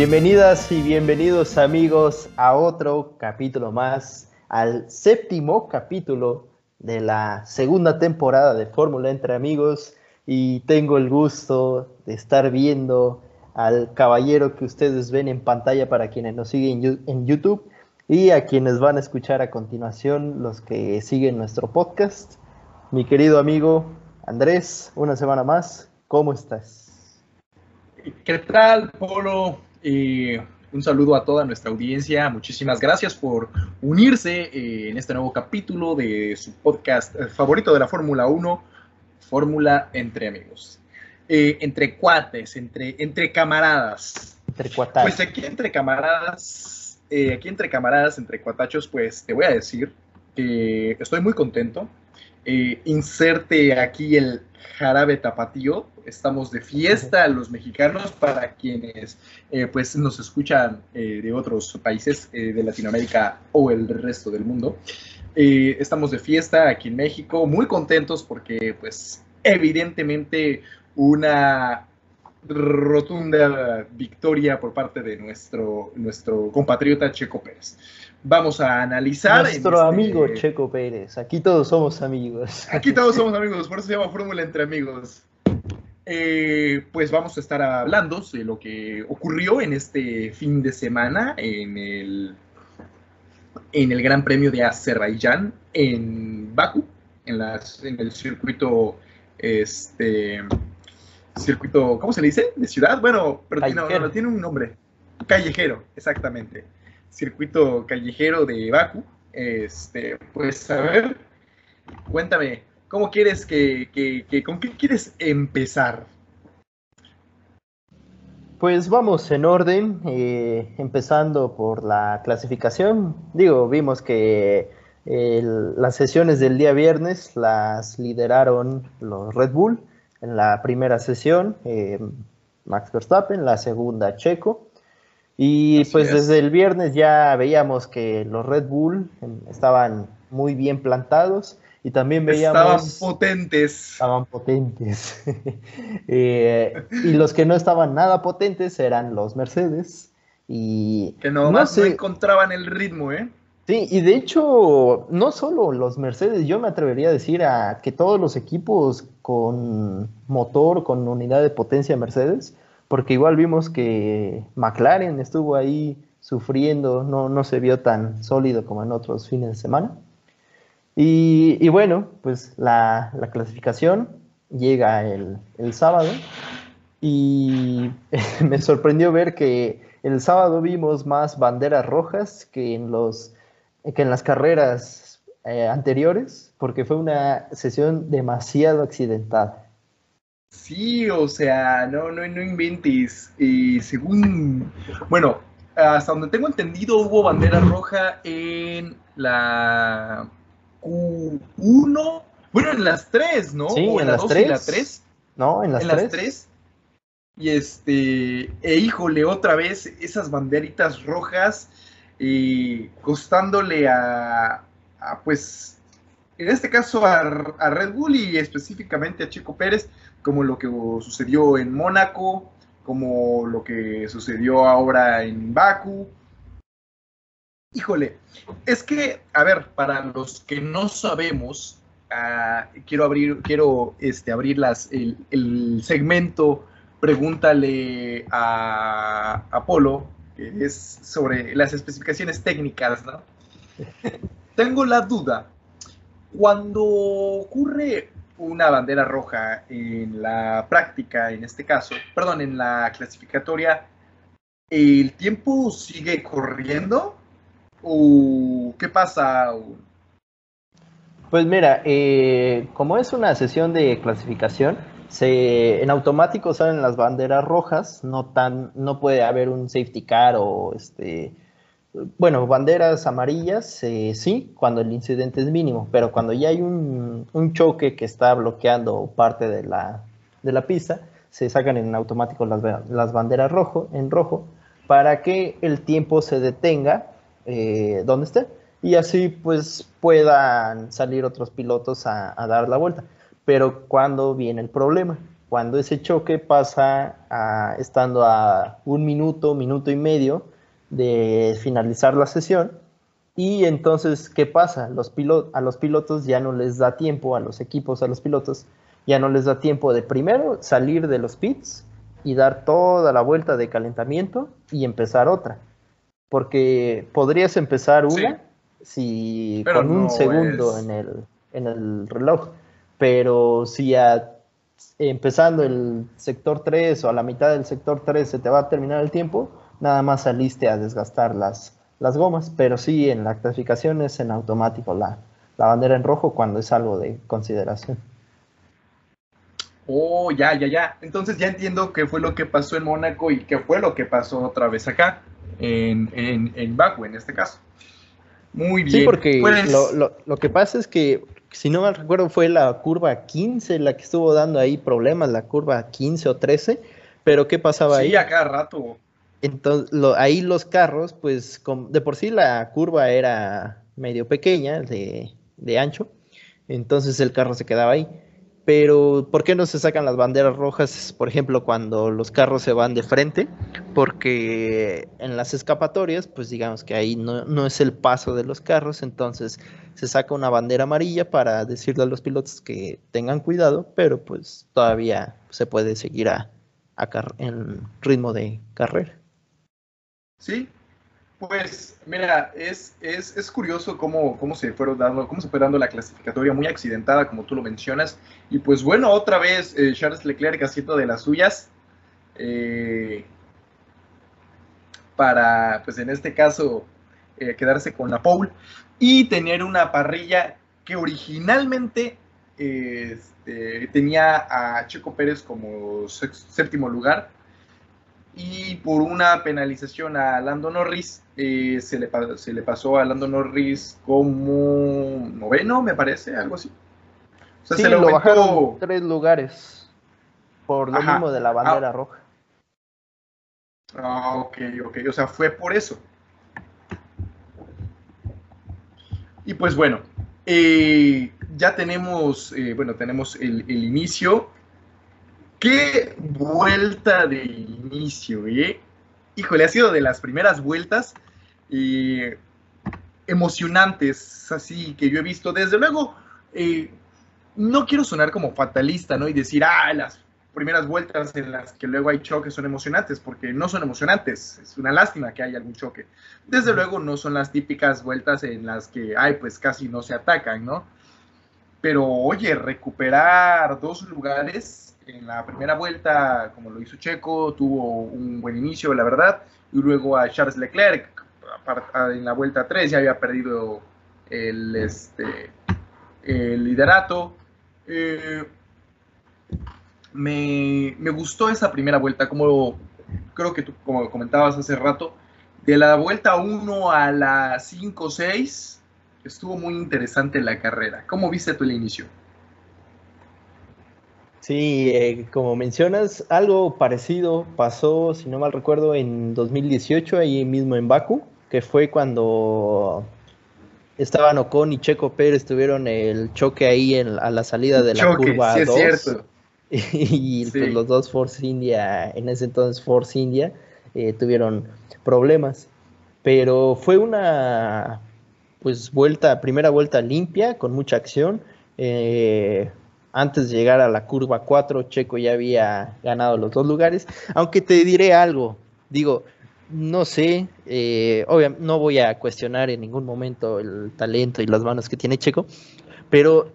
Bienvenidas y bienvenidos amigos a otro capítulo más, al séptimo capítulo de la segunda temporada de Fórmula entre amigos y tengo el gusto de estar viendo al caballero que ustedes ven en pantalla para quienes nos siguen en YouTube y a quienes van a escuchar a continuación los que siguen nuestro podcast. Mi querido amigo Andrés, una semana más, ¿cómo estás? ¿Qué tal, Polo? Un saludo a toda nuestra audiencia. Muchísimas gracias por unirse eh, en este nuevo capítulo de su podcast eh, favorito de la Fórmula 1, Fórmula entre amigos. Eh, entre cuates, entre, entre camaradas. Entre cuatas. Pues aquí entre camaradas, aquí entre camaradas, entre cuatachos, pues te voy a decir que estoy muy contento eh, inserte aquí el jarabe tapatío. Estamos de fiesta los mexicanos para quienes eh, pues nos escuchan eh, de otros países de Latinoamérica o el resto del mundo. estamos de fiesta aquí en México, muy contentos porque pues evidentemente una rotunda victoria por parte de nuestro, nuestro compatriota Checo Pérez vamos a analizar. Nuestro este amigo Checo Pérez. Aquí todos somos amigos. Aquí todos somos amigos, por eso se llama Fórmula entre amigos. Eh, pues vamos a estar hablando de lo que ocurrió en este fin de semana en el, en el Gran Premio de Azerbaiyán en Baku, en, las, en el circuito, este, circuito, ¿cómo se le dice? ¿De ciudad? Bueno, pero tiene, tiene un nombre. Callejero, exactamente circuito callejero de Baku. Este, pues a ver, cuéntame, ¿cómo quieres que, con qué quieres empezar? Pues vamos en orden, eh, empezando por la clasificación. Digo, vimos que las sesiones del día viernes las lideraron los Red Bull en la primera sesión, eh, Max Verstappen, la segunda Checo, y pues desde el viernes ya veíamos que los Red Bull estaban muy bien plantados y también veíamos... Estaban potentes. Estaban potentes. Eh, y los que no estaban nada potentes eran los Mercedes. Y que no, no, no encontraban el ritmo, ¿eh? Sí, y de hecho, no solo los Mercedes, yo me atrevería a decir a que todos los equipos con motor, con unidad de potencia Mercedes, porque igual vimos que McLaren estuvo ahí sufriendo, no, no se vio tan sólido como en otros fines de semana. Y, bueno, pues la, clasificación llega el, sábado y me sorprendió ver que el sábado vimos más banderas rojas que en, los, que en las carreras eh, anteriores, porque fue una sesión demasiado accidentada. Sí, o sea, no, no, no inventes. Y según, bueno, hasta donde tengo entendido, hubo bandera roja en la Q1. Bueno, en las tres, ¿no? Sí, en, las tres. y la 3. No, en las, en las tres. Y este, e híjole, otra vez esas banderitas rojas, y costándole a, a, pues, en este caso a, a Red Bull y específicamente a Chico Pérez, como lo que sucedió en Mónaco, como lo que sucedió ahora en Baku. Híjole, es que, a ver, para los que no sabemos, ah, quiero abrir, quiero este, abrir las, el, segmento Pregúntale a Apolo, que es sobre las especificaciones técnicas, ¿no? Tengo la duda, cuando ocurre una bandera roja en la práctica, en este caso, perdón, en la clasificatoria, ¿el tiempo sigue corriendo? ¿O qué pasa? Pues mira, eh, como es una sesión de clasificación, se, en automático salen las banderas rojas, no, tan, no puede haber un safety car o este, bueno, banderas amarillas, eh, sí, cuando el incidente es mínimo, pero cuando ya hay un, choque que está bloqueando parte de la, pista, se sacan en automático las, banderas rojo, en rojo para que el tiempo se detenga eh, donde esté y así pues puedan salir otros pilotos a, dar la vuelta. Pero cuando viene el problema, cuando ese choque pasa a, estando a un minuto, minuto y medio de finalizar la sesión. Y entonces, ¿qué pasa? Los a los pilotos ya no les da tiempo, a los equipos, a los pilotos, ya no les da tiempo de primero salir de los pits y dar toda la vuelta de calentamiento y empezar otra. Porque podrías empezar una si con un segundo en, el, en el reloj, pero si empezando el sector 3 o a la mitad del sector 3 se te va a terminar el tiempo, nada más saliste a desgastar las, las gomas, pero sí en la clasificación es en automático la, la bandera en rojo cuando es algo de consideración. Oh, ya, ya, ya. Entonces ya entiendo qué fue lo que pasó en Mónaco y qué fue lo que pasó otra vez acá, en, en, en Baku en este caso. Muy bien. Sí, porque pues lo, lo, que pasa es que, si no mal recuerdo, fue la curva 15 la que estuvo dando ahí problemas, la curva 15 o 13, pero ¿qué pasaba ahí? Sí, a cada rato. Entonces, ahí los carros, pues de por sí la curva era medio pequeña, de, de ancho, entonces el carro se quedaba ahí pero ¿por qué no se sacan las banderas rojas, por ejemplo, cuando los carros se van de frente? Porque en las escapatorias, pues digamos que ahí no, es el paso de los carros, entonces se saca una bandera amarilla para decirle a los pilotos que tengan cuidado, pero pues todavía se puede seguir a, en ritmo de carrera. Sí, pues mira, es, es, es curioso cómo, cómo, se fueron dando, cómo se fue dando la clasificatoria muy accidentada, como tú lo mencionas. Y pues bueno, otra vez eh, Charles Leclerc haciendo de las suyas. Eh, para, pues en este caso, eh, quedarse con la pole y tener una parrilla que originalmente este, tenía a Checo Pérez como séptimo lugar y por una penalización a Lando Norris eh, se, le, se le pasó a Lando Norris como noveno, me parece, algo así. O sea, se lo bajaron tres lugares por lo mismo de la bandera ah. roja. Ah, ok, ok, o sea, fue por eso. Y pues bueno, eh, ya tenemos, eh, bueno, tenemos el, el inicio Qué vuelta de inicio, ¿eh? Híjole, ha sido de las primeras vueltas eh, emocionantes, así que yo he visto. Desde luego, eh, no quiero sonar como fatalista, ¿no? Y decir, ah, las primeras vueltas en las que luego hay choques son emocionantes, porque no son emocionantes, es una lástima que haya algún choque. Desde luego no son las típicas vueltas en las que, ay, pues casi no se atacan, ¿no? Pero oye, recuperar dos lugares en la primera vuelta, como lo hizo Checo, tuvo un buen inicio, la verdad, y luego a Charles Leclerc, en la vuelta 3 ya había perdido el, este, el liderato. Eh, me, me, gustó esa primera vuelta, como creo que tú como comentabas hace rato, de la vuelta 1 a la 5-6, estuvo muy interesante la carrera. ¿Cómo viste tú el inicio? Sí, eh, como mencionas, algo parecido pasó, si no mal recuerdo, en 2018, ahí mismo en Baku, que fue cuando estaban Ocon y Checo Pérez tuvieron el choque ahí en, a la salida de la curva sí 2. Es cierto. y pues, los dos Force India, en ese entonces Force India, eh, tuvieron problemas. Pero fue una pues vuelta, primera vuelta limpia, con mucha acción. Eh, antes de llegar a la curva 4, Checo ya había ganado los dos lugares. Aunque te diré algo, digo, no sé, eh, obviamente no voy a cuestionar en ningún momento el talento y las manos que tiene Checo, pero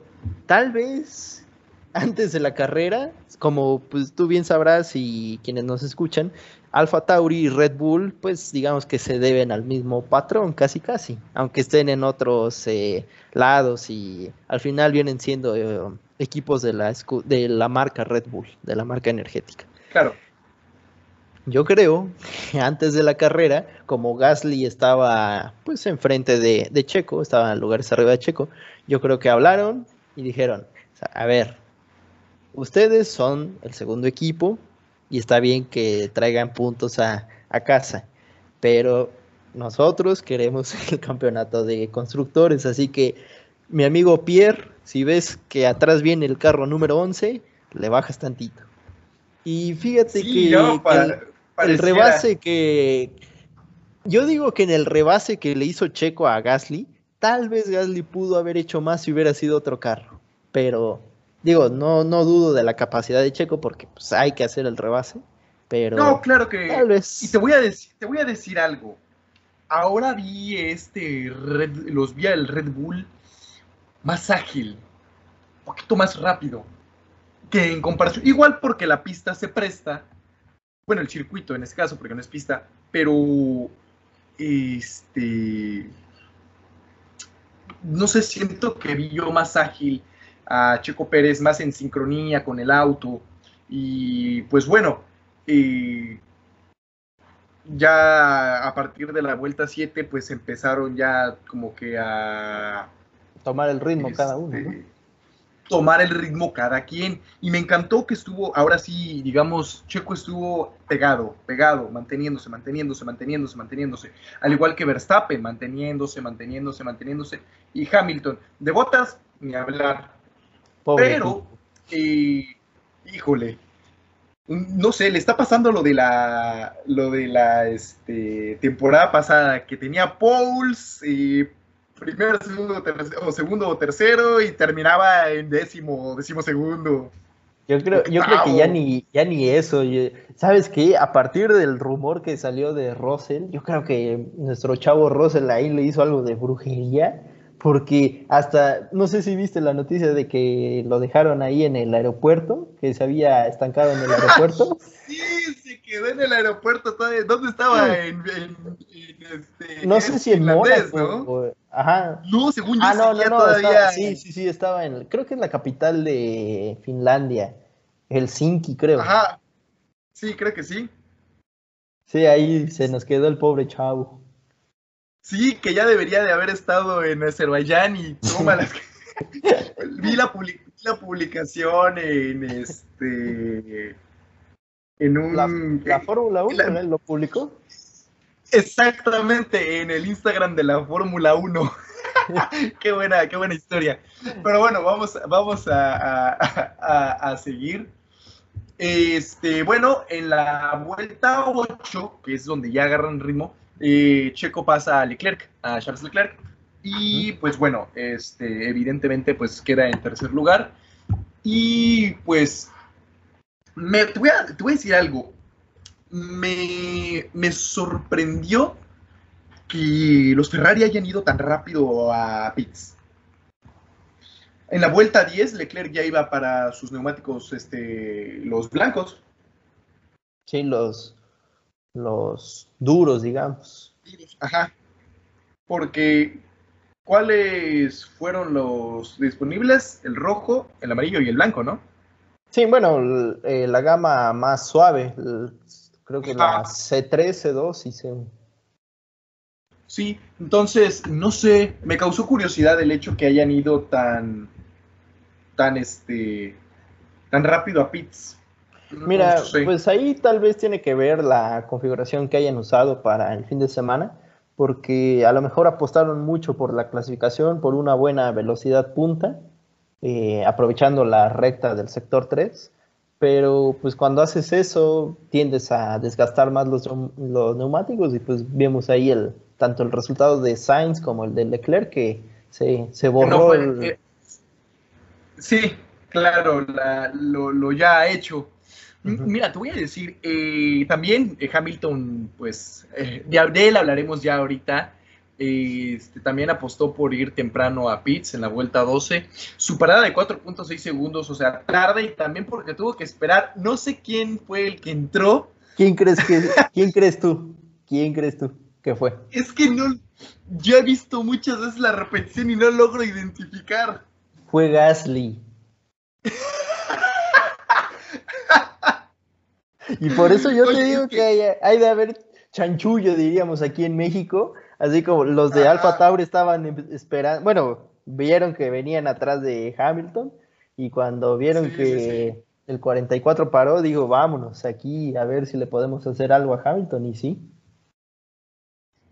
tal vez antes de la carrera, como pues tú bien sabrás y quienes nos escuchan, Alfa Tauri y Red Bull, pues digamos que se deben al mismo patrón, casi casi, aunque estén en otros eh, lados y al final vienen siendo eh, equipos de la, de la marca Red Bull, de la marca energética. Claro. Yo creo que antes de la carrera, como Gasly estaba pues enfrente de, de Checo, estaba en lugares arriba de Checo, yo creo que hablaron y dijeron, a ver, ustedes son el segundo equipo y está bien que traigan puntos a, a casa, pero nosotros queremos el campeonato de constructores, así que mi amigo Pierre, si ves que atrás viene el carro número 11, le bajas tantito. Y fíjate que, el, rebase que... Yo digo que en el rebase que le hizo Checo a Gasly, tal vez Gasly pudo haber hecho más si hubiera sido otro carro. Pero digo, no, no dudo de la capacidad de Checo porque pues, hay que hacer el rebase. Pero no, claro que. Y te voy a decir, te voy a decir algo. Ahora vi este los vi el Red Bull más ágil, un poquito más rápido que en comparación. Igual porque la pista se presta. Bueno, el circuito en este caso, porque no es pista, pero este no sé, siento que vi yo más ágil a Checo Pérez, más en sincronía con el auto. Y pues bueno, y ya a partir de la vuelta 7, pues empezaron ya como que a tomar el ritmo cada uno. Este, tomar el ritmo cada quien. Y me encantó que estuvo, ahora sí, digamos, Checo estuvo pegado, pegado, manteniéndose, manteniéndose, manteniéndose, manteniéndose. Al igual que Verstappen, manteniéndose, manteniéndose, manteniéndose. Y Hamilton, de botas, ni hablar. Pero, eh, híjole, no sé, le está pasando lo de la lo de la este, temporada pasada que tenía Pauls y primero, segundo, tercero, o segundo o tercero y terminaba en décimo, décimo segundo. Yo creo, yo creo que ya ni, ya ni eso. ¿Sabes qué? A partir del rumor que salió de Russell, yo creo que nuestro chavo Russell ahí le hizo algo de brujería porque hasta, no sé si viste la noticia de que lo dejaron ahí en el aeropuerto, que se había estancado en el aeropuerto. sí, quedó en el aeropuerto todavía. ¿Dónde estaba? En, este, no sé si en Mónaco. ¿no? ajá. No, según yo ah, no, no, no, todavía. sí, sí, sí, estaba en, creo que en la capital de Finlandia, Helsinki, creo. Ajá. Sí, creo que sí. Sí, ahí se nos quedó el pobre chavo. Sí, que ya debería de haber estado en Azerbaiyán y toma las... Vi la, publicación en este... En un... La, Fórmula 1 lo publicó. Exactamente, en el Instagram de la Fórmula 1. qué buena, qué buena historia. Pero bueno, vamos, vamos a, a, seguir. Este, bueno, en la vuelta 8, que es donde ya agarran ritmo, Checo pasa a Leclerc, a Charles Leclerc, y pues bueno, este, evidentemente pues queda en tercer lugar. Y pues, me, te, voy a, decir algo, me, me sorprendió que los Ferrari hayan ido tan rápido a pits. En la vuelta 10, Leclerc ya iba para sus neumáticos, este, los blancos. Sí, los, los duros, digamos. Ajá. Porque, ¿cuáles fueron los disponibles? El rojo, el amarillo y el blanco, ¿no? Sí, bueno, eh, la gama más suave, creo que la C3, C2 y C1. Sí, entonces, no sé, me causó curiosidad el hecho que hayan ido tan, tan, este, tan rápido a pits. Mira, pues ahí tal vez tiene que ver la configuración que hayan usado para el fin de semana, porque a lo mejor apostaron mucho por la clasificación, por una buena velocidad punta, eh, aprovechando la recta del sector 3, pero pues cuando haces eso tiendes a desgastar más los, neumáticos y pues vemos ahí el tanto el resultado de Sainz como el de Leclerc que se, se borró el... Eh, sí, claro, lo, lo ya ha hecho Mira, te voy a decir, eh, también eh, Hamilton, pues, eh, de, él hablaremos ya ahorita. Este, también apostó por ir temprano a Pitts en la vuelta 12. Su parada de 4.6 segundos, o sea, tarde y también porque tuvo que esperar. No sé quién fue el que entró. ¿Quién crees que quién crees tú? ¿Quién crees tú que fue? Es que no yo he visto muchas veces la repetición y no logro identificar. Fue Gasly. Y por eso yo te digo que hay, de haber chanchullo, diríamos, aquí en México, así como los de Alfa Tauri estaban em, esperando, bueno, vieron que venían atrás de Hamilton y cuando vieron que el 44 paró, digo, vámonos aquí a ver si le podemos hacer algo a Hamilton y sí.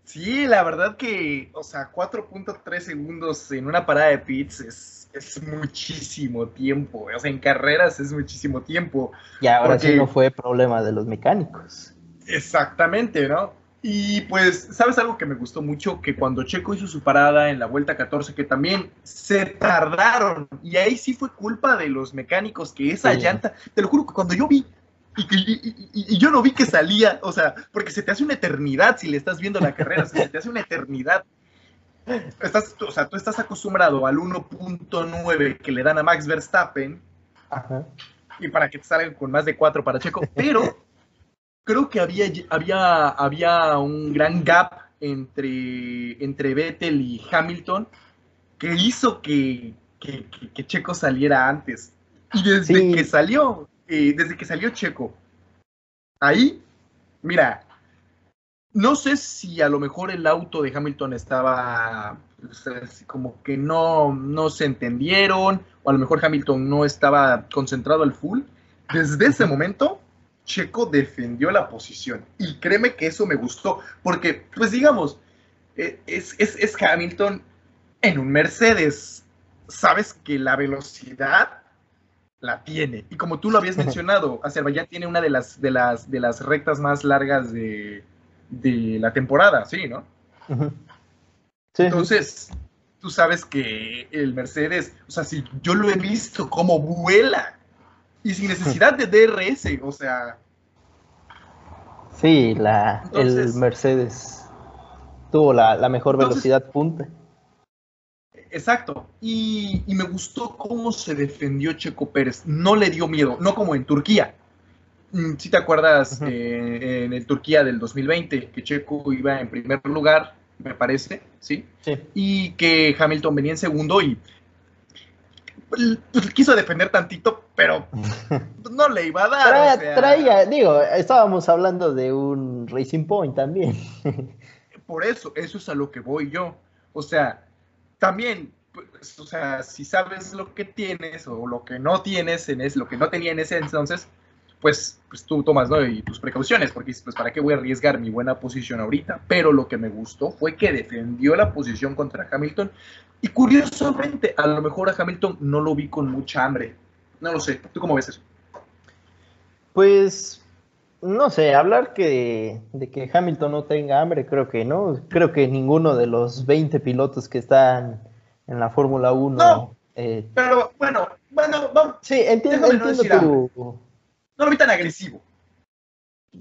Sí, la verdad que, o sea, 4.3 segundos en una parada de pits es es muchísimo tiempo. O sea, en carreras es muchísimo tiempo. Y ahora sí no fue problema de los mecánicos. Exactamente, ¿no? Y pues, ¿sabes algo que me gustó mucho? Que cuando Checo hizo su parada en la vuelta 14, que también se tardaron, y ahí sí fue culpa de los mecánicos, que esa llanta, te lo juro que cuando yo vi, y, yo no vi que salía, o sea, porque se te hace una eternidad si le estás viendo la carrera, se te hace una eternidad. Estás, o sea, tú estás acostumbrado al 1.9 que le dan a Max Verstappen, y para que te salgan con más de 4 para Checo, pero creo que había, había, había un gran gap entre, entre Vettel y Hamilton que hizo que, Checo saliera antes. Y desde que salió, eh, desde que salió Checo, ahí, mira, no sé si a lo mejor el auto de Hamilton estaba pues, como que no, no se entendieron, o a lo mejor Hamilton no estaba concentrado al full. Desde ese momento, Checo defendió la posición. Y créeme que eso me gustó, porque, pues digamos, eh, es, es, Hamilton en un Mercedes. Sabes que la velocidad la tiene. Y como tú lo habías mencionado, Azerbaiyán tiene una de las, de las, de las rectas más largas de, de la temporada, ¿sí, no? Entonces, tú sabes que el Mercedes, o sea, si yo lo he visto como vuela y sin necesidad de DRS, o sea. Sí, la, el Mercedes tuvo la, mejor velocidad punta. Exacto, y, me gustó cómo se defendió Checo Pérez, no le dio miedo, no como en Turquía. Mm, si te acuerdas eh, en el Turquía del 2020, que Checo iba en primer lugar, me parece, ¿sí? Sí. Y que Hamilton venía en segundo y quiso defender tantito, pero no le iba a dar. Traía, digo, estábamos hablando de un Racing Point también. Por eso, eso es a lo que voy yo. O sea, también, pues, o sea, si sabes lo que tienes o lo que no tienes, en es, lo que no tenía en ese entonces, pues, pues tú tomas ¿no? y tus precauciones, porque pues para qué voy a arriesgar mi buena posición ahorita. Pero lo que me gustó fue que defendió la posición contra Hamilton y curiosamente, a lo mejor a Hamilton no lo vi con mucha hambre. No lo sé. ¿Tú cómo ves eso? Pues, no sé, hablar que, de que Hamilton no tenga hambre, creo que no. Creo que ninguno de los 20 pilotos que están en la Fórmula 1. No, eh, pero bueno, bueno, vamos. Sí, entiendo, entiendo tu, no lo vi tan agresivo.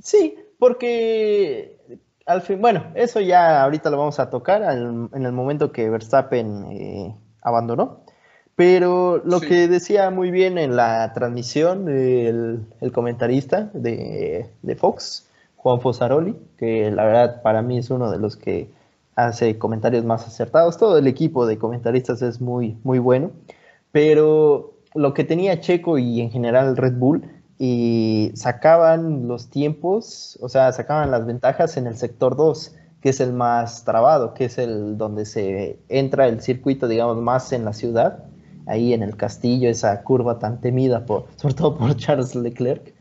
Sí, porque al fin, bueno, eso ya ahorita lo vamos a tocar en el momento que Verstappen eh, abandonó. Pero lo que decía muy bien en la transmisión el, comentarista de, Fox, Juan Fosaroli, que la verdad para mí es uno de los que hace comentarios más acertados. Todo el equipo de comentaristas es muy, muy bueno. Pero lo que tenía Checo y en general Red Bull y sacaban los tiempos, o sea, sacaban las ventajas en el sector 2, que es el más trabado, que es el donde se entra el circuito, digamos, más en la ciudad, ahí en el castillo, esa curva tan temida, por, sobre todo por Charles Leclerc.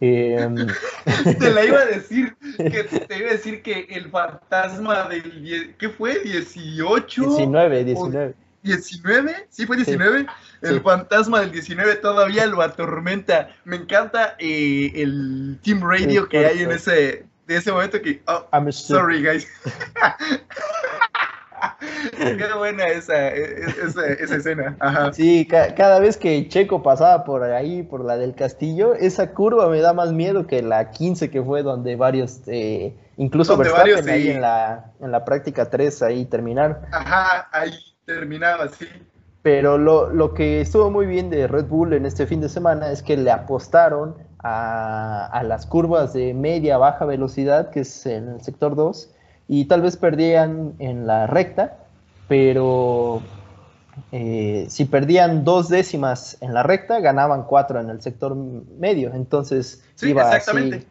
Em, te la iba a decir, que te iba a decir que el fantasma del, ¿qué fue? 18. 19, 19. 19, sí fue 19. el fantasma del 19 todavía lo atormenta. Me encanta eh, el Team Radio que hay en ese, de ese momento que. Oh, sorry, guys. Qué buena esa, esa, esa escena. Ajá. Sí, cada vez que Checo pasaba por ahí, por la del castillo, esa curva me da más miedo que la 15 que fue donde varios, eh, incluso Verstappen ahí en, la, en la práctica 3 ahí terminaron. Ajá, ahí terminaba así. Pero lo, que estuvo muy bien de Red Bull en este fin de semana es que le apostaron a, las curvas de media baja velocidad, que es en el sector 2, y tal vez perdían en la recta, pero eh, si perdían dos décimas en la recta, ganaban cuatro en el sector medio. Entonces iba exactamente.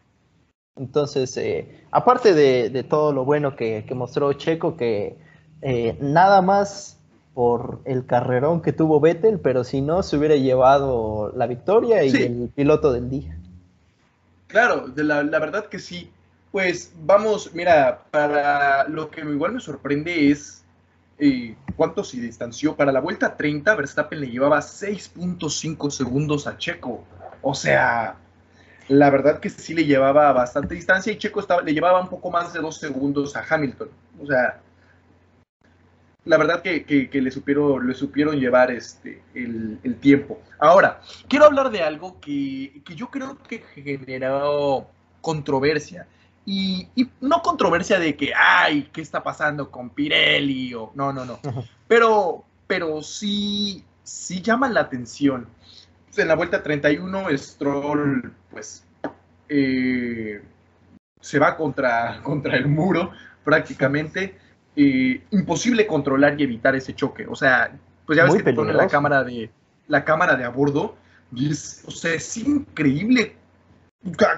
Entonces, eh, aparte de, todo lo bueno que, mostró Checo, que eh, nada más por el carrerón que tuvo Vettel, pero si no, se hubiera llevado la victoria y el piloto del día. Claro, de la, verdad que sí. Pues vamos, mira, para lo que igual me sorprende es eh, ¿cuánto se distanció? Para la vuelta 30, Verstappen le llevaba 6.5 segundos a Checo. O sea, la verdad que sí le llevaba bastante distancia y Checo estaba, le llevaba un poco más de dos segundos a Hamilton. O sea, la verdad que, le, supieron, le supieron llevar este, el, tiempo. Ahora, quiero hablar de algo que, yo creo que generó controversia. Y, no controversia de que, ay, ¿qué está pasando con Pirelli? O, no, no, no. Pero, pero sí, sí llama la atención en la vuelta 31, Stroll, pues, eh, se va contra, contra el muro prácticamente. Eh, imposible controlar y evitar ese choque. O sea, pues ya ves que te ponen la cámara de la cámara de a bordo y es, o sea, es increíble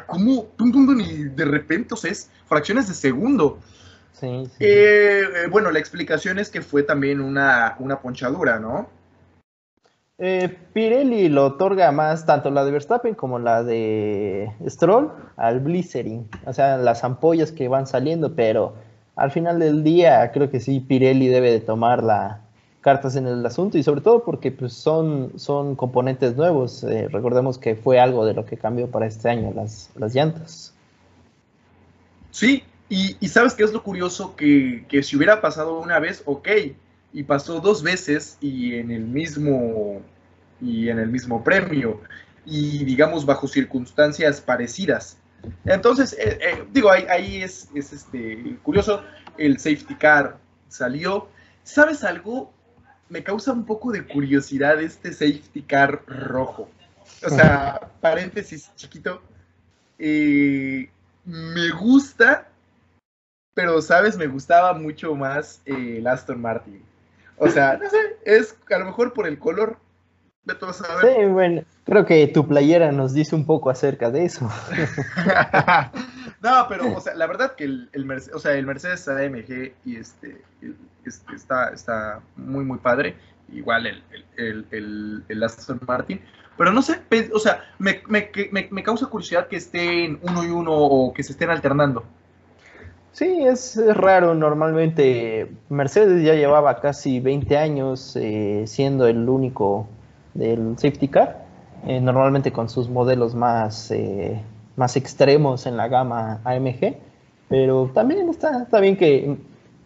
cómo de repente, o sea, es fracciones de segundo. Eh, bueno, la explicación es que fue también una, una ponchadura, ¿no? Eh, Pirelli lo otorga más tanto la de Verstappen como la de Stroll al Blizzering, o sea, las ampollas que van saliendo, pero al final del día creo que sí Pirelli debe de tomar las cartas en el asunto y sobre todo porque pues, son, son componentes nuevos. Eh, recordemos que fue algo de lo que cambió para este año las, las llantas. Sí, y, y, sabes qué es lo curioso que, que si hubiera pasado una vez, ok, y pasó dos veces y en el mismo y en el mismo premio y digamos bajo circunstancias parecidas. Entonces, eh, eh, digo, ahí, ahí es, es, este, curioso, el safety car salió. ¿Sabes algo? Me causa un poco de curiosidad este safety car rojo. O sea, paréntesis chiquito. Eh, me gusta, pero, ¿sabes? Me gustaba mucho más el Aston Martin. O sea, no sé, es a lo mejor por el color. Sí, bueno, creo que tu playera nos dice un poco acerca de eso. no, pero, o sea, la verdad que el, el, Mercedes, o sea, el Mercedes AMG y este, este, está, está muy, muy padre. Igual el, el, el, Aston Martin. Pero no sé, o sea, me, me, me, me causa curiosidad que estén uno y uno o que se estén alternando. Sí, es, raro. Normalmente Mercedes ya llevaba casi 20 años eh, siendo el único del safety car, eh, normalmente con sus modelos más, eh, más extremos en la gama AMG, pero también está, está bien que,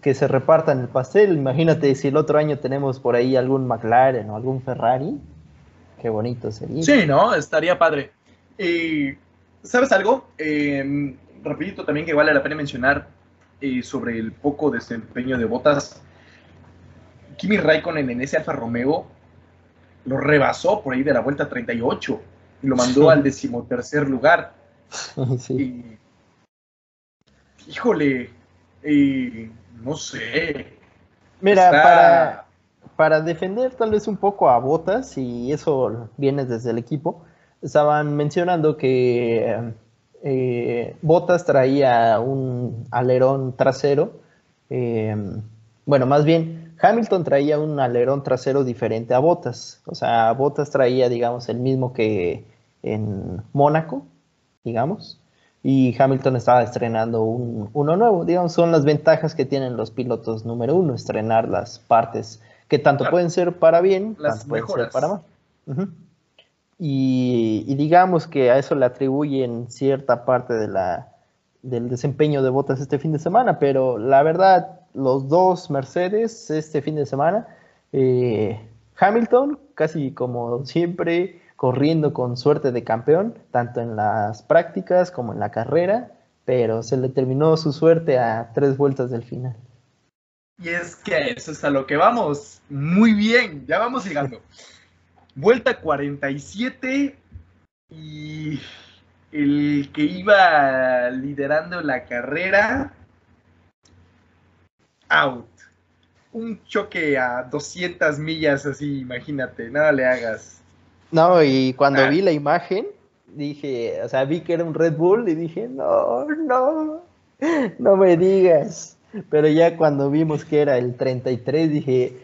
que se repartan el pastel. Imagínate si el otro año tenemos por ahí algún McLaren o algún Ferrari, qué bonito sería. Sí, ¿no? Estaría padre. Y, ¿sabes algo? rapidito también que vale la pena mencionar, sobre el poco desempeño de Botas, Kimi Raikkonen en ese Alfa Romeo lo rebasó por ahí de la vuelta 38 y lo mandó al decimotercer lugar. híjole, no sé. Mira, para, para defender tal vez un poco a Botas, y eso viene desde el equipo, estaban mencionando que eh, Botas traía un alerón trasero, eh, bueno, más bien Hamilton traía un alerón trasero diferente a Botas, o sea, Botas traía, digamos, el mismo que en Mónaco, digamos, y Hamilton estaba estrenando uno nuevo, digamos, son las ventajas que tienen los pilotos número uno, estrenar las partes que tanto pueden ser para bien, las pueden ser para mal. Y, digamos que a eso le atribuyen cierta parte de la, del desempeño de Botas este fin de semana, pero la verdad, los dos Mercedes este fin de semana, eh, Hamilton, casi como siempre, corriendo con suerte de campeón, tanto en las prácticas como en la carrera, pero se le terminó su suerte a tres vueltas del final. Y es que eso es a lo que vamos. Muy bien, ya vamos llegando. Vuelta 47 y el que iba liderando la carrera, out. Un choque a 200 millas así, imagínate, nada le hagas. No, y cuando ah. vi la imagen, dije, o sea, vi que era un Red Bull y dije, no, no, no me digas. Pero ya cuando vimos que era el 33, dije,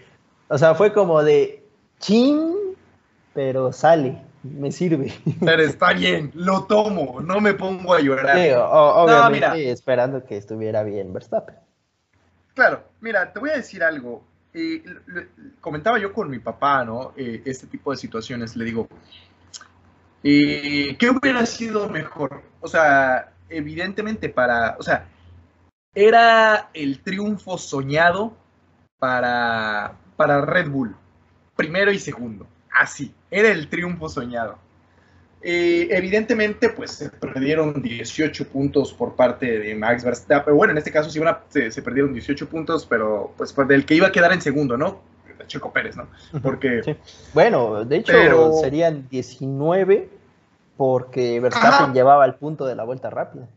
o sea, fue como de, ching, pero sale, me sirve. Pero está bien, lo tomo, no me pongo a llorar. obviamente esperando que estuviera bien Verstappen. Claro, mira, te voy a decir algo. comentaba yo con mi papá, ¿no? Eh, este tipo de situaciones, le digo, ¿qué hubiera sido mejor? O sea, evidentemente para, o sea, era el triunfo soñado para, para Red Bull, primero y segundo, así, era el triunfo soñado. Eh, evidentemente, pues se perdieron 18 puntos por parte de Max Verstappen. Bueno, en este caso sí se, perdieron 18 puntos, pero pues del que iba a quedar en segundo, ¿no? Checo Pérez, ¿no? Porque. Bueno, de hecho serían 19 porque Verstappen llevaba el punto de la vuelta rápida.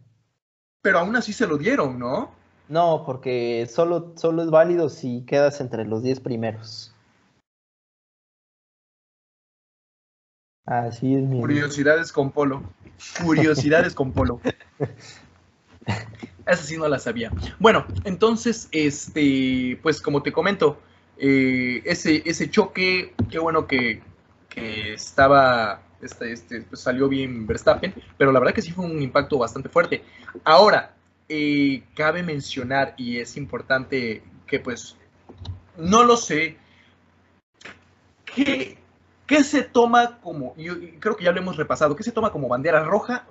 Pero aún así se lo dieron, ¿no? No, porque solo, solo es válido si quedas entre los 10 primeros. Así es, mi Curiosidades con Polo. Curiosidades con Polo. Esa sí no la sabía. Bueno, entonces, este, pues como te comento, eh, ese, ese choque, qué bueno que, estaba, este, este, pues salió bien Verstappen, pero la verdad que sí fue un impacto bastante fuerte. Ahora, eh, cabe mencionar, y es importante que pues, no lo sé, que ¿Qué se toma como, yo creo que ya lo hemos repasado, qué se toma como bandera roja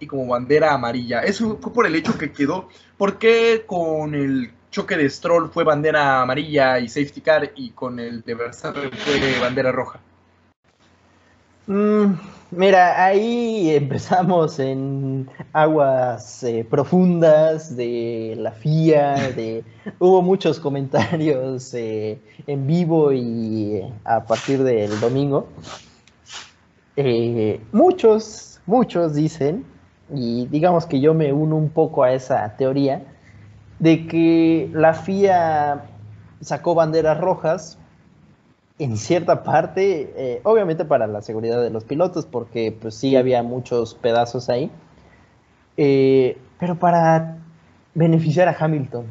y como bandera amarilla? Eso fue por el hecho que quedó. ¿Por qué con el choque de Stroll fue bandera amarilla y safety car y con el de Verstappen fue bandera roja? Mm, mira, ahí empezamos en aguas eh, profundas de la FIA, hubo muchos comentarios eh, en vivo y a partir del domingo. Eh, muchos, muchos dicen, y digamos que yo me uno un poco a esa teoría, de que la FIA sacó banderas rojas en cierta parte, eh, obviamente para la seguridad de los pilotos, porque pues sí había muchos pedazos ahí, eh, pero para beneficiar a Hamilton,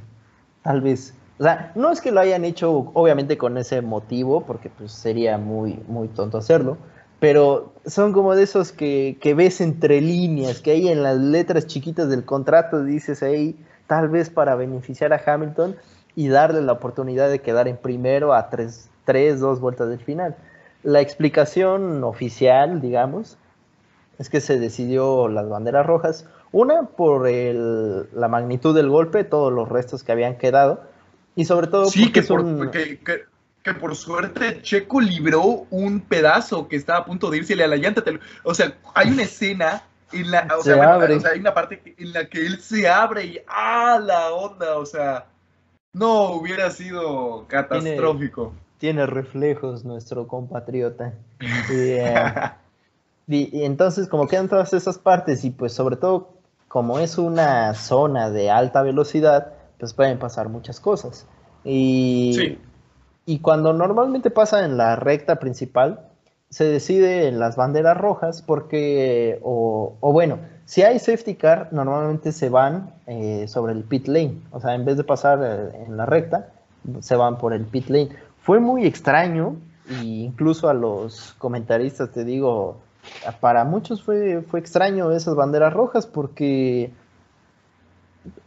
tal vez. O sea, no es que lo hayan hecho obviamente con ese motivo, porque pues sería muy, muy tonto hacerlo, pero son como de esos que, que ves entre líneas, que hay en las letras chiquitas del contrato dices ahí, tal vez para beneficiar a Hamilton y darle la oportunidad de quedar en primero a tres, tres, dos vueltas del final. La explicación oficial, digamos, es que se decidió las banderas rojas. Una, por la magnitud del golpe, todos los restos que habían quedado. Y sobre todo sí, que, por, que, por suerte Checo libró un pedazo que estaba a punto de irse a la llanta. O sea, hay una escena en la, o sea, hay una parte en la que él se abre y ¡ah, la onda! O sea, no hubiera sido catastrófico tiene reflejos nuestro compatriota. Y, entonces, como quedan todas esas partes, y pues sobre todo, como es una zona de alta velocidad, pues pueden pasar muchas cosas. Y, y cuando normalmente pasa en la recta principal, se decide en las banderas rojas porque, o, bueno, si hay safety car, normalmente se van eh, sobre el pit lane. O sea, en vez de pasar eh, en la recta, se van por el pit lane fue muy extraño e incluso a los comentaristas te digo, para muchos fue, fue extraño esas banderas rojas porque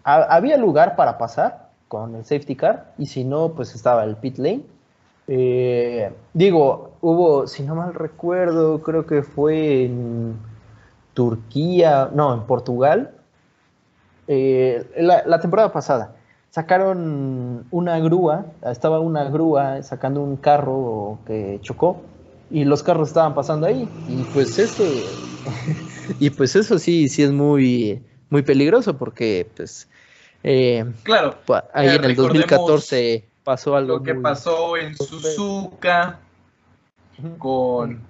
había lugar para pasar con el safety car y si no, pues estaba el pit lane. Eh, digo, hubo, si no mal recuerdo, creo que fue en Turquía, no, en Portugal, eh, la temporada pasada sacaron una grúa, estaba una grúa sacando un carro que chocó y los carros estaban pasando ahí. Y pues eso y pues eso sí sí es muy muy peligroso porque pues eh, claro ahí en el 2014 pasó algo lo que pasó en Suzuka con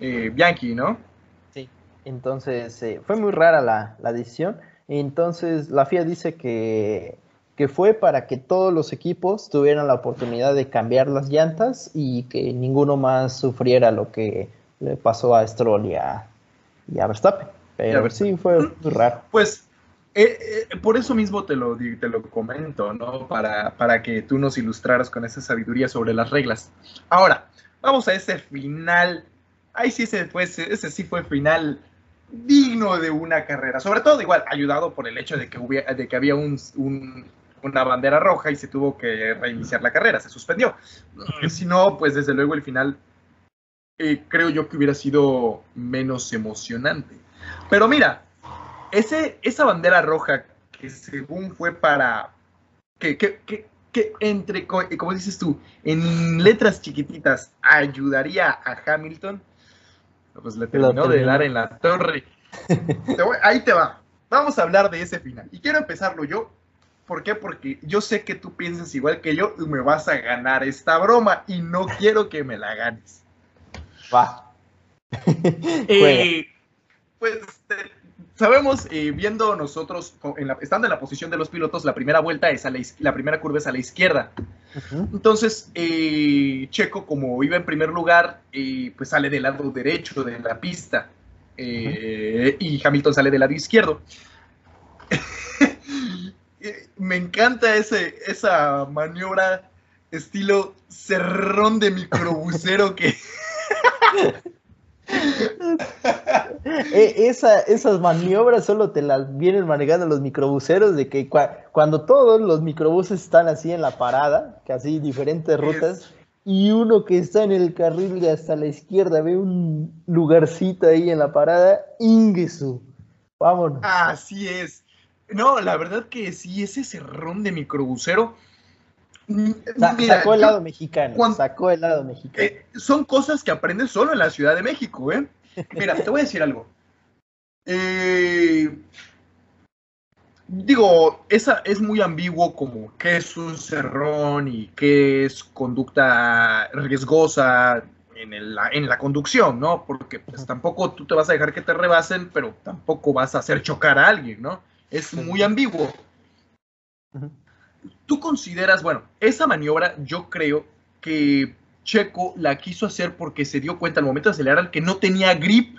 eh, Bianchi no sí entonces eh, fue muy rara la, la decisión. Entonces la FIA dice que que fue para que todos los equipos tuvieran la oportunidad de cambiar las llantas y que ninguno más sufriera lo que le pasó a Stroll y a, Verstappen. Pero ver, sí, fue raro. Pues eh, eh, por eso mismo te lo, te lo comento, ¿no? Para, para que tú nos ilustraras con esa sabiduría sobre las reglas. Ahora, vamos a ese final. Ahí sí ese, fue, ese sí fue final digno de una carrera. Sobre todo, igual, ayudado por el hecho de que, hubiera, de que había un, una bandera roja y se tuvo que reiniciar la carrera, se suspendió. Si no, pues desde luego el final eh, creo yo que hubiera sido menos emocionante. Pero mira, ese, esa bandera roja que según fue para que, que, que, que entre, como dices tú, en letras chiquititas ayudaría a Hamilton, pues le terminó de dar en la torre. Ahí te va. Vamos a hablar de ese final. Y quiero empezarlo yo. ¿Por qué? Porque yo sé que tú piensas igual que yo y me vas a ganar esta broma y no quiero que me la ganes. Va. eh, pues sabemos, eh, viendo nosotros, estando en la posición de los pilotos, la primera vuelta es a la, la primera curva es a la izquierda. Entonces, eh, Checo, como iba en primer lugar, eh, pues sale del lado derecho de la pista y Hamilton sale del lado izquierdo. Me encanta ese, esa maniobra estilo cerrón de microbusero que... E, esa, esas maniobras solo te las vienen manejando los microbuseros, de que cuando todos los microbuses están así en la parada, que así diferentes rutas, y uno que está en el carril de hasta la izquierda ve un lugarcito ahí en la parada, Ingesu. Vámonos. Así es. No, la verdad que sí, ese cerrón de microbusero sacó el lado mexicano. sacó el lado mexicano. Eh, son cosas que aprendes solo en la Ciudad de México, ¿eh? Mira, te voy a decir algo. Eh, digo, esa es muy ambiguo como qué es un cerrón y qué es conducta riesgosa en, en la conducción, ¿no? Porque pues tampoco tú te vas a dejar que te rebasen, pero tampoco vas a hacer chocar a alguien, ¿no? Es muy ambiguo tú consideras, bueno, esa maniobra yo creo que Checo la quiso hacer porque se dio cuenta al momento de acelerar que no tenía grip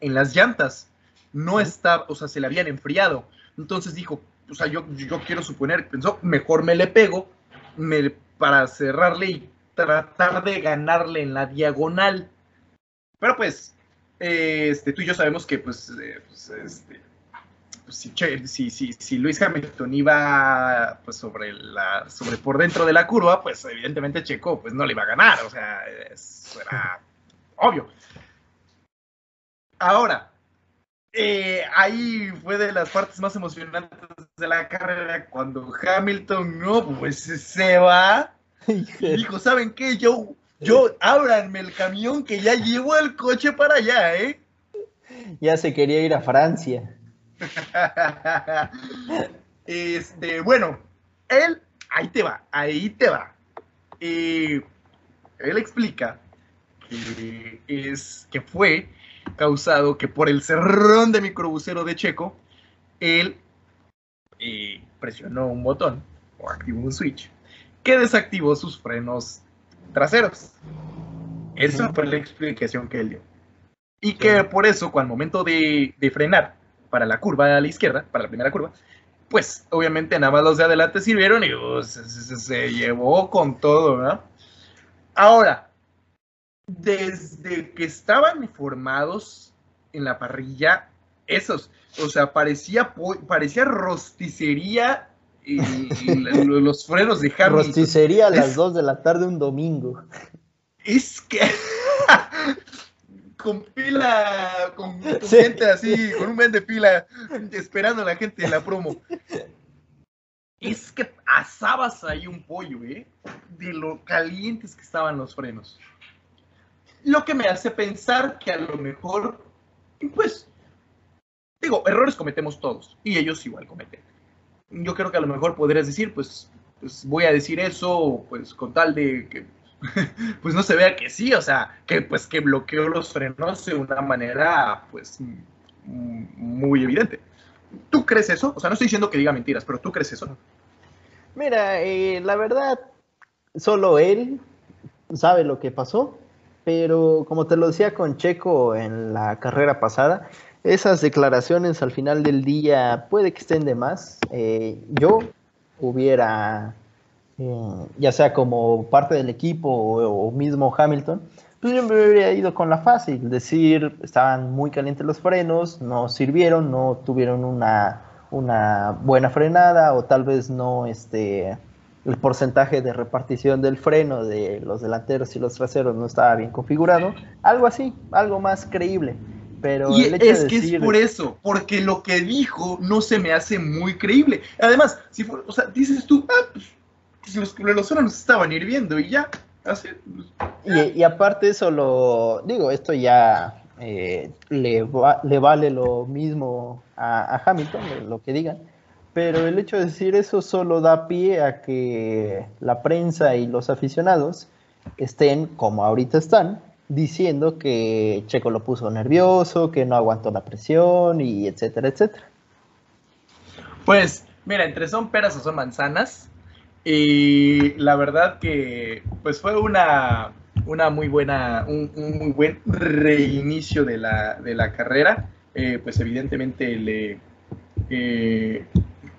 en las llantas. No estaba, o sea, se le habían enfriado. Entonces dijo, o sea, yo, yo quiero suponer, pensó, mejor me le pego me, para cerrarle y tratar de ganarle en la diagonal. Pero pues, este, tú y yo sabemos que pues, eh, pues este, pues, si, si, si, Luis Hamilton iba pues, sobre, la, sobre por dentro de la curva, pues evidentemente Checo pues, no le iba a ganar, o sea, eso era obvio. Ahora, eh, ahí fue de las partes más emocionantes de la carrera cuando Hamilton no, pues se va dijo, ¿saben qué? Yo, yo, ábranme el camión que ya llevo el coche para allá, ¿eh? Ya se quería ir a Francia. este, bueno, él, ahí te va, ahí te va. él explica que, es, que fue causado que por el cerrón de microbusero de Checo, él eh, presionó un botón o activó un switch que desactivó sus frenos traseros. Esa fue la explicación que él dio. Y que por eso, cuando al momento de, de frenar, para la curva a la izquierda, para la primera curva, pues obviamente nada más los de adelante sirvieron y uh, se, llevó con todo, ¿no? Ahora, desde que estaban formados en la parrilla, esos, o sea, parecía, parecía rosticería y, los frenos de Hamilton. Rosticería a las 2 de la tarde un domingo. Es que con pila, con, gente así, con un men de pila, esperando a la gente de la promo. Es que asabas ahí un pollo, ¿eh? De lo calientes que estaban los frenos. Lo que me hace pensar que a lo mejor, pues, digo, errores cometemos todos, y ellos igual cometen. Yo creo que a lo mejor podrías decir, pues, pues voy a decir eso, pues, con tal de que pues no se vea que sí, o sea, que pues que bloqueó los frenos de una manera pues muy evidente. ¿Tú crees eso? O sea, no estoy diciendo que diga mentiras, pero ¿tú crees eso? Mira, eh, la verdad, solo él sabe lo que pasó, pero como te lo decía con Checo en la carrera pasada, esas declaraciones al final del día puede que estén de más. Eh, yo hubiera eh, ya sea como parte del equipo o, mismo Hamilton, pues yo me hubiera ido con la fácil, decir, estaban muy calientes los frenos, no sirvieron, no tuvieron una, una buena frenada o tal vez no este el porcentaje de repartición del freno de los delanteros y los traseros no estaba bien configurado, algo así, algo más creíble. Pero y es que es por eso, porque lo que dijo no se me hace muy creíble. Además, si o sea, dices tú, ah, pues, pues los, los nos estaban hirviendo y ya, así. Y, y aparte eso lo, digo, esto ya eh, le, le, vale lo mismo a, Hamilton, lo que digan, pero el hecho de decir eso solo da pie a que la prensa y los aficionados estén, como ahorita están, diciendo que Checo lo puso nervioso, que no aguantó la presión y etcétera, etcétera. Pues, mira, entre son peras o son manzanas, y la verdad que pues fue una una muy buena, un, muy buen reinicio de la, de la carrera. Eh, pues evidentemente le, eh,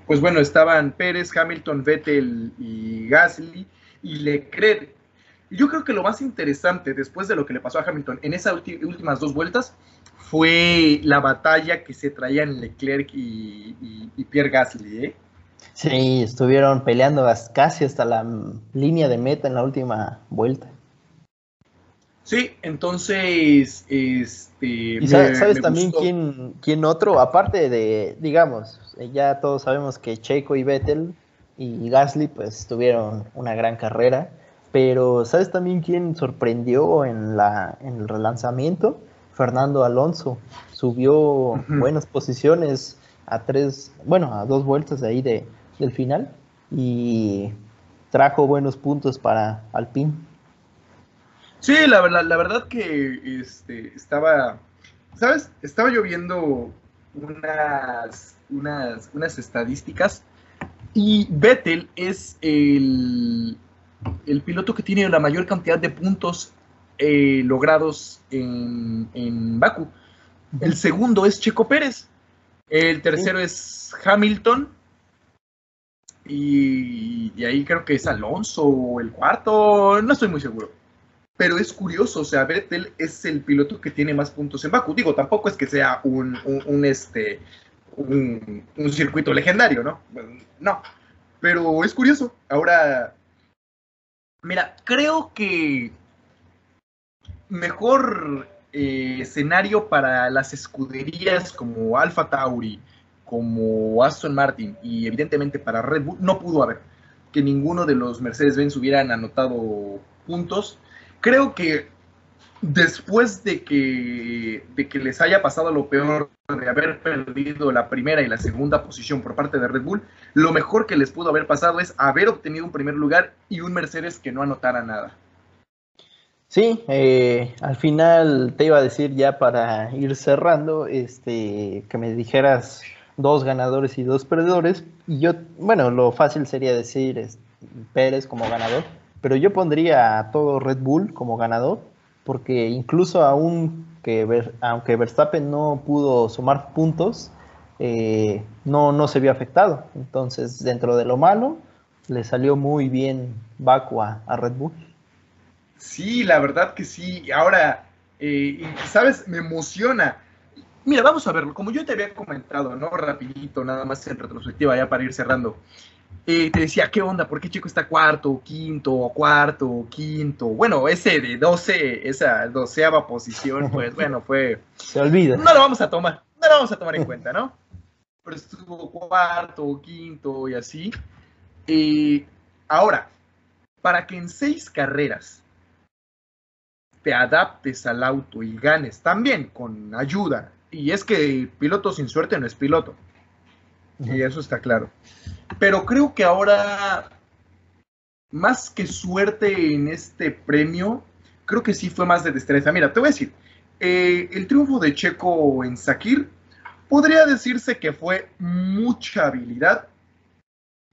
pues bueno, estaban Pérez, Hamilton, Vettel y Gasly y Leclerc. Yo creo que lo más interesante después de lo que le pasó a Hamilton en esas últimas dos vueltas fue la batalla que se traían Leclerc y, y Pierre Gasly. ¿eh? Sí, estuvieron peleando casi hasta la línea de meta en la última vuelta. Sí, entonces, este... ¿Y sabes, también quién, quién, otro? Aparte de, digamos, ya todos sabemos que Checo y Vettel y Gasly pues tuvieron una gran carrera, pero ¿sabes también quién sorprendió en, la, en el relanzamiento? Fernando Alonso. Subió buenas posiciones a tres, bueno, a dos vueltas de ahí de, del final y trajo buenos puntos para Alpine. Sí, la, la verdad que este, estaba, ¿sabes? Estaba lloviendo unas, unas, unas estadísticas y Vettel es el, el, piloto que tiene la mayor cantidad de puntos eh, logrados en, en Baku. El segundo es Checo Pérez. El tercero es Hamilton. Y, y, ahí creo que es Alonso el cuarto. No estoy muy seguro. Pero es curioso, o sea, Vettel es el piloto que tiene más puntos en Baku. Digo, tampoco es que sea un, un, este, un, circuito legendario, ¿no? No, pero es curioso. Ahora, mira, creo que mejor eh, escenario para las escuderías como Alfa Tauri, como Aston Martin y evidentemente para Red Bull no pudo haber que ninguno de los Mercedes-Benz hubieran anotado puntos creo que después de que, de que les haya pasado lo peor de haber perdido la primera y la segunda posición por parte de Red Bull, lo mejor que les pudo haber pasado es haber obtenido un primer lugar y un Mercedes que no anotara nada. Sí, eh, al final te iba a decir ya para ir cerrando, este, que me dijeras dos ganadores y dos perdedores. Y yo, bueno, lo fácil sería decir es, Pérez como ganador, pero yo pondría a todo Red Bull como ganador, porque incluso aún que, aunque Verstappen no pudo sumar puntos, eh, no, no se vio afectado. Entonces, dentro de lo malo, le salió muy bien Baku a, Red Bull. Sí, la verdad que sí. Ahora, eh, ¿sabes? Me emociona. Mira, vamos a verlo. Como yo te había comentado, ¿no? Rapidito, nada más en retrospectiva, ya para ir cerrando te decía, ¿qué onda? ¿Por qué Chico está cuarto, quinto, cuarto, quinto? Bueno, ese de 12, esa doceava posición, pues bueno, fue... Se olvida. No lo vamos a tomar, no lo vamos a tomar en cuenta, ¿no? Pero estuvo cuarto, quinto y así. y ahora, para que en seis carreras te adaptes al auto y ganes también con ayuda, y es que piloto sin suerte no es piloto, y eso está claro. Pero creo que ahora, más que suerte en este premio, creo que sí fue más de destreza. Mira, te voy a decir, eh, el triunfo de Checo en Sakir podría decirse que fue mucha habilidad,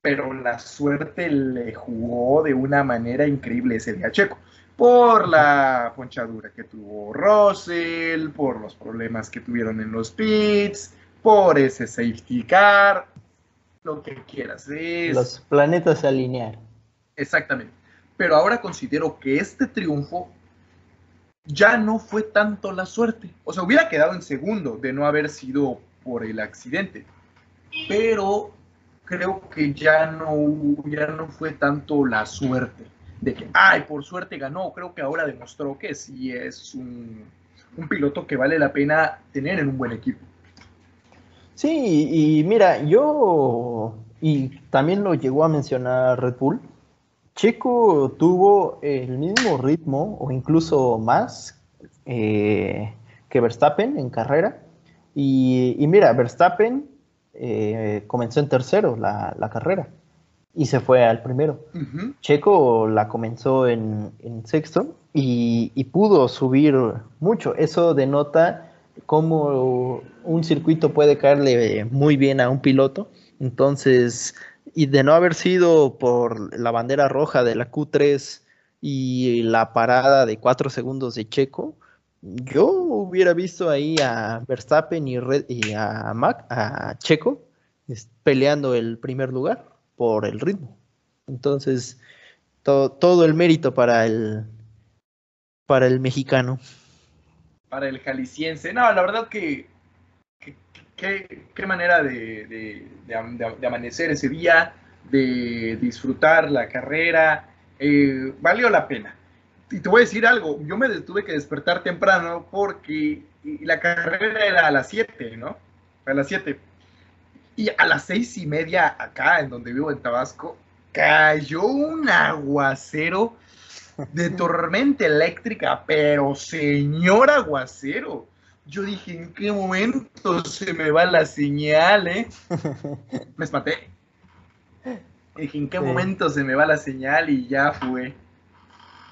pero la suerte le jugó de una manera increíble ese día a Checo. Por la ponchadura que tuvo Russell, por los problemas que tuvieron en los pits, por ese safety car, lo que quieras. Los planetas se alinearon. Exactamente. Pero ahora considero que este triunfo ya no fue tanto la suerte. O sea, hubiera quedado en segundo de no haber sido por el accidente. pero creo que ya no, ya no fue tanto la suerte de que, ay, por suerte ganó. Creo que ahora demostró que sí es un, piloto que vale la pena tener en un buen equipo. Sí, y mira, yo, y también lo llegó a mencionar Red Bull, Checo tuvo el mismo ritmo o incluso más eh, que Verstappen en carrera. Y, mira, Verstappen eh, comenzó en tercero la, carrera y se fue al primero. Checo la comenzó en, sexto y, y, pudo subir mucho. Eso denota cómo un circuito puede caerle muy bien a un piloto. Entonces, y de no haber sido por la bandera roja de la Q3 y la parada de cuatro segundos de Checo, yo hubiera visto ahí a Verstappen y, a, Mac, a Checo peleando el primer lugar por el ritmo. Entonces, todo el mérito para el, para el mexicano para el jalisciense. No, la verdad que qué manera de, amanecer ese día, de disfrutar la carrera. Eh, valió la pena. Y te voy a decir algo, yo me tuve que despertar temprano porque la carrera era a las 7, ¿no? A las 7. Y a las seis y media acá, en donde vivo en Tabasco, cayó un aguacero de tormenta eléctrica, pero señor aguacero. Yo dije, ¿en qué momento se me va la señal, eh? Me espanté. Dije, ¿en qué momento se me va la señal? Y ya fue.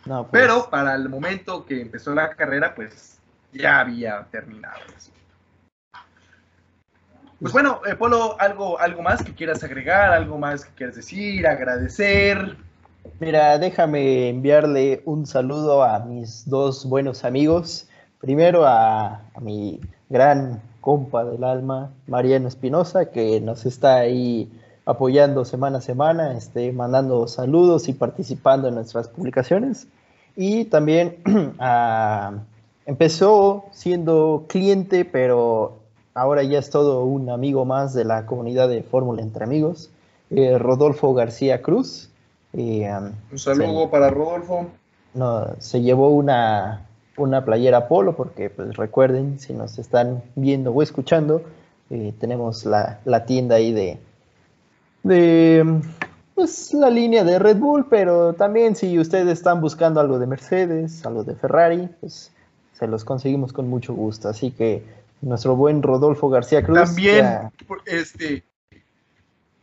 No, pues. Pero para el momento que empezó la carrera, pues ya había terminado. Pues bueno, eh, Polo, ¿algo, ¿algo más que quieras agregar? ¿Algo más que quieras decir? ¿Agradecer? Mira, déjame enviarle un saludo a mis dos buenos amigos. Primero a, mi gran compa del alma, Mariano Espinosa, que nos está ahí apoyando semana a semana, este, mandando saludos y participando en nuestras publicaciones. Y también empezó siendo cliente, pero ahora ya es todo un amigo más de la comunidad de Fórmula Entre Amigos, eh, Rodolfo García Cruz Um, un saludo para Rodolfo. No, se llevó una, una playera polo porque pues recuerden, si nos están viendo o escuchando, eh, tenemos la, tienda ahí de, de pues, la línea de Red Bull, pero también si ustedes están buscando algo de Mercedes, algo de Ferrari, pues se los conseguimos con mucho gusto. Así que nuestro buen Rodolfo García Cruz. También, este,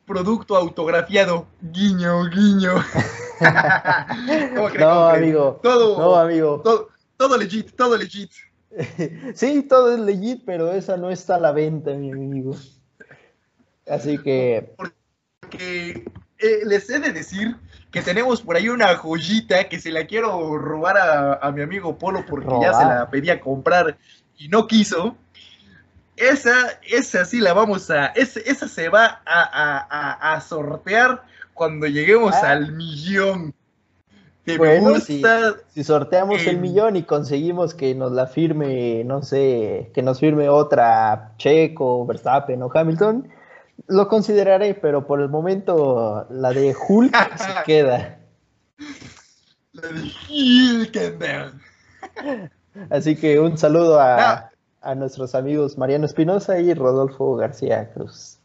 producto autografiado. Guiño, guiño. no, amigo. Todo, no, amigo. Todo, todo legit, todo legit. sí, todo es legit, pero esa no está a la venta, mi amigo. Así que. Porque eh, les he de decir que tenemos por ahí una joyita que se la quiero robar a, mi amigo Polo porque ya se la pedía comprar y no quiso. Esa, esa sí la vamos a, esa, se va a, sortear cuando lleguemos ah. al millón. bueno, si, sorteamos el millón y conseguimos que nos la firme, no sé, que nos firme otra Checo, Verstappen o Hamilton, lo consideraré, pero por el momento la de Hulk se queda. La de Hulk. Así que un saludo a, a nuestros amigos Mariano Espinosa y Rodolfo García Cruz.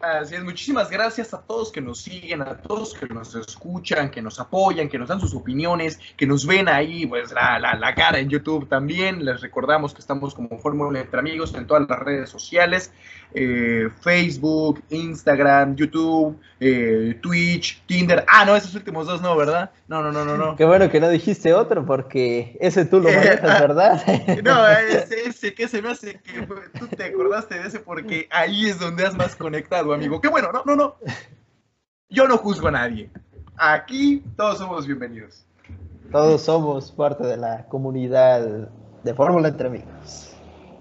Así es, muchísimas gracias a todos que nos siguen, a todos que nos escuchan, que nos apoyan, que nos dan sus opiniones, que nos ven ahí, pues la, la, cara en YouTube también. Les recordamos que estamos como Fórmula Entre Amigos en todas las redes sociales, eh, Facebook, Instagram, YouTube, eh, Twitch, Tinder. Ah, no, esos últimos dos no, ¿verdad? No, no, no, no, no. Qué bueno que no dijiste otro porque ese tú lo manejas, ¿verdad? no, ese, ese que se me hace que tú te acordaste de ese porque ahí es donde has más conectado amigo. Qué bueno, no, no, no. Yo no juzgo a nadie. Aquí todos somos bienvenidos. Todos somos parte de la comunidad de Fórmula Entre Amigos.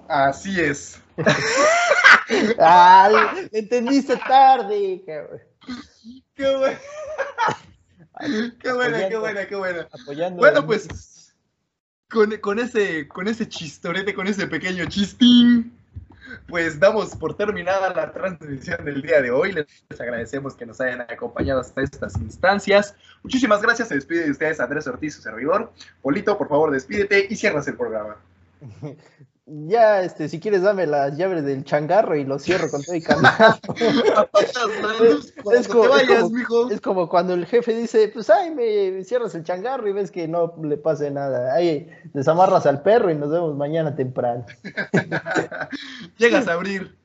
Así es. Ay, entendiste tarde. Qué bueno. Qué buena, qué buena, qué buena. bueno, pues con, con, ese, con ese chistorete, con ese pequeño chistín, pues damos por terminada la transmisión del día de hoy. Les agradecemos que nos hayan acompañado hasta estas instancias. Muchísimas gracias. Se despide de ustedes Andrés Ortiz, su servidor. Polito, por favor, despídete y cierras el programa. Ya, este, si quieres, dame las llaves del changarro y lo cierro con todo y canal. es, como, es, como, cuando el jefe dice, pues ay, me cierras el changarro y ves que no le pase nada. Ahí desamarras al perro y nos vemos mañana temprano. Llegas a abrir.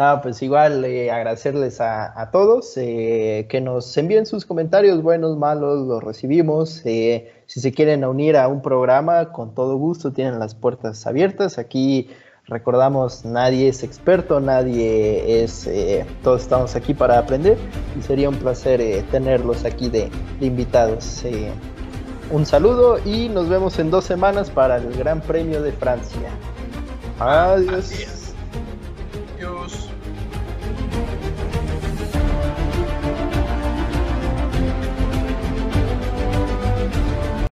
Ah, pues igual eh, agradecerles a, todos eh, que nos envíen sus comentarios, buenos, malos, los recibimos. Eh, si se quieren unir a un programa, con todo gusto, tienen las puertas abiertas. Aquí recordamos, nadie es experto, nadie es, todos estamos aquí para aprender y sería un placer tenerlos aquí de, de invitados. un saludo y nos vemos en dos semanas para el Gran Premio de Francia. Adiós. Adiós.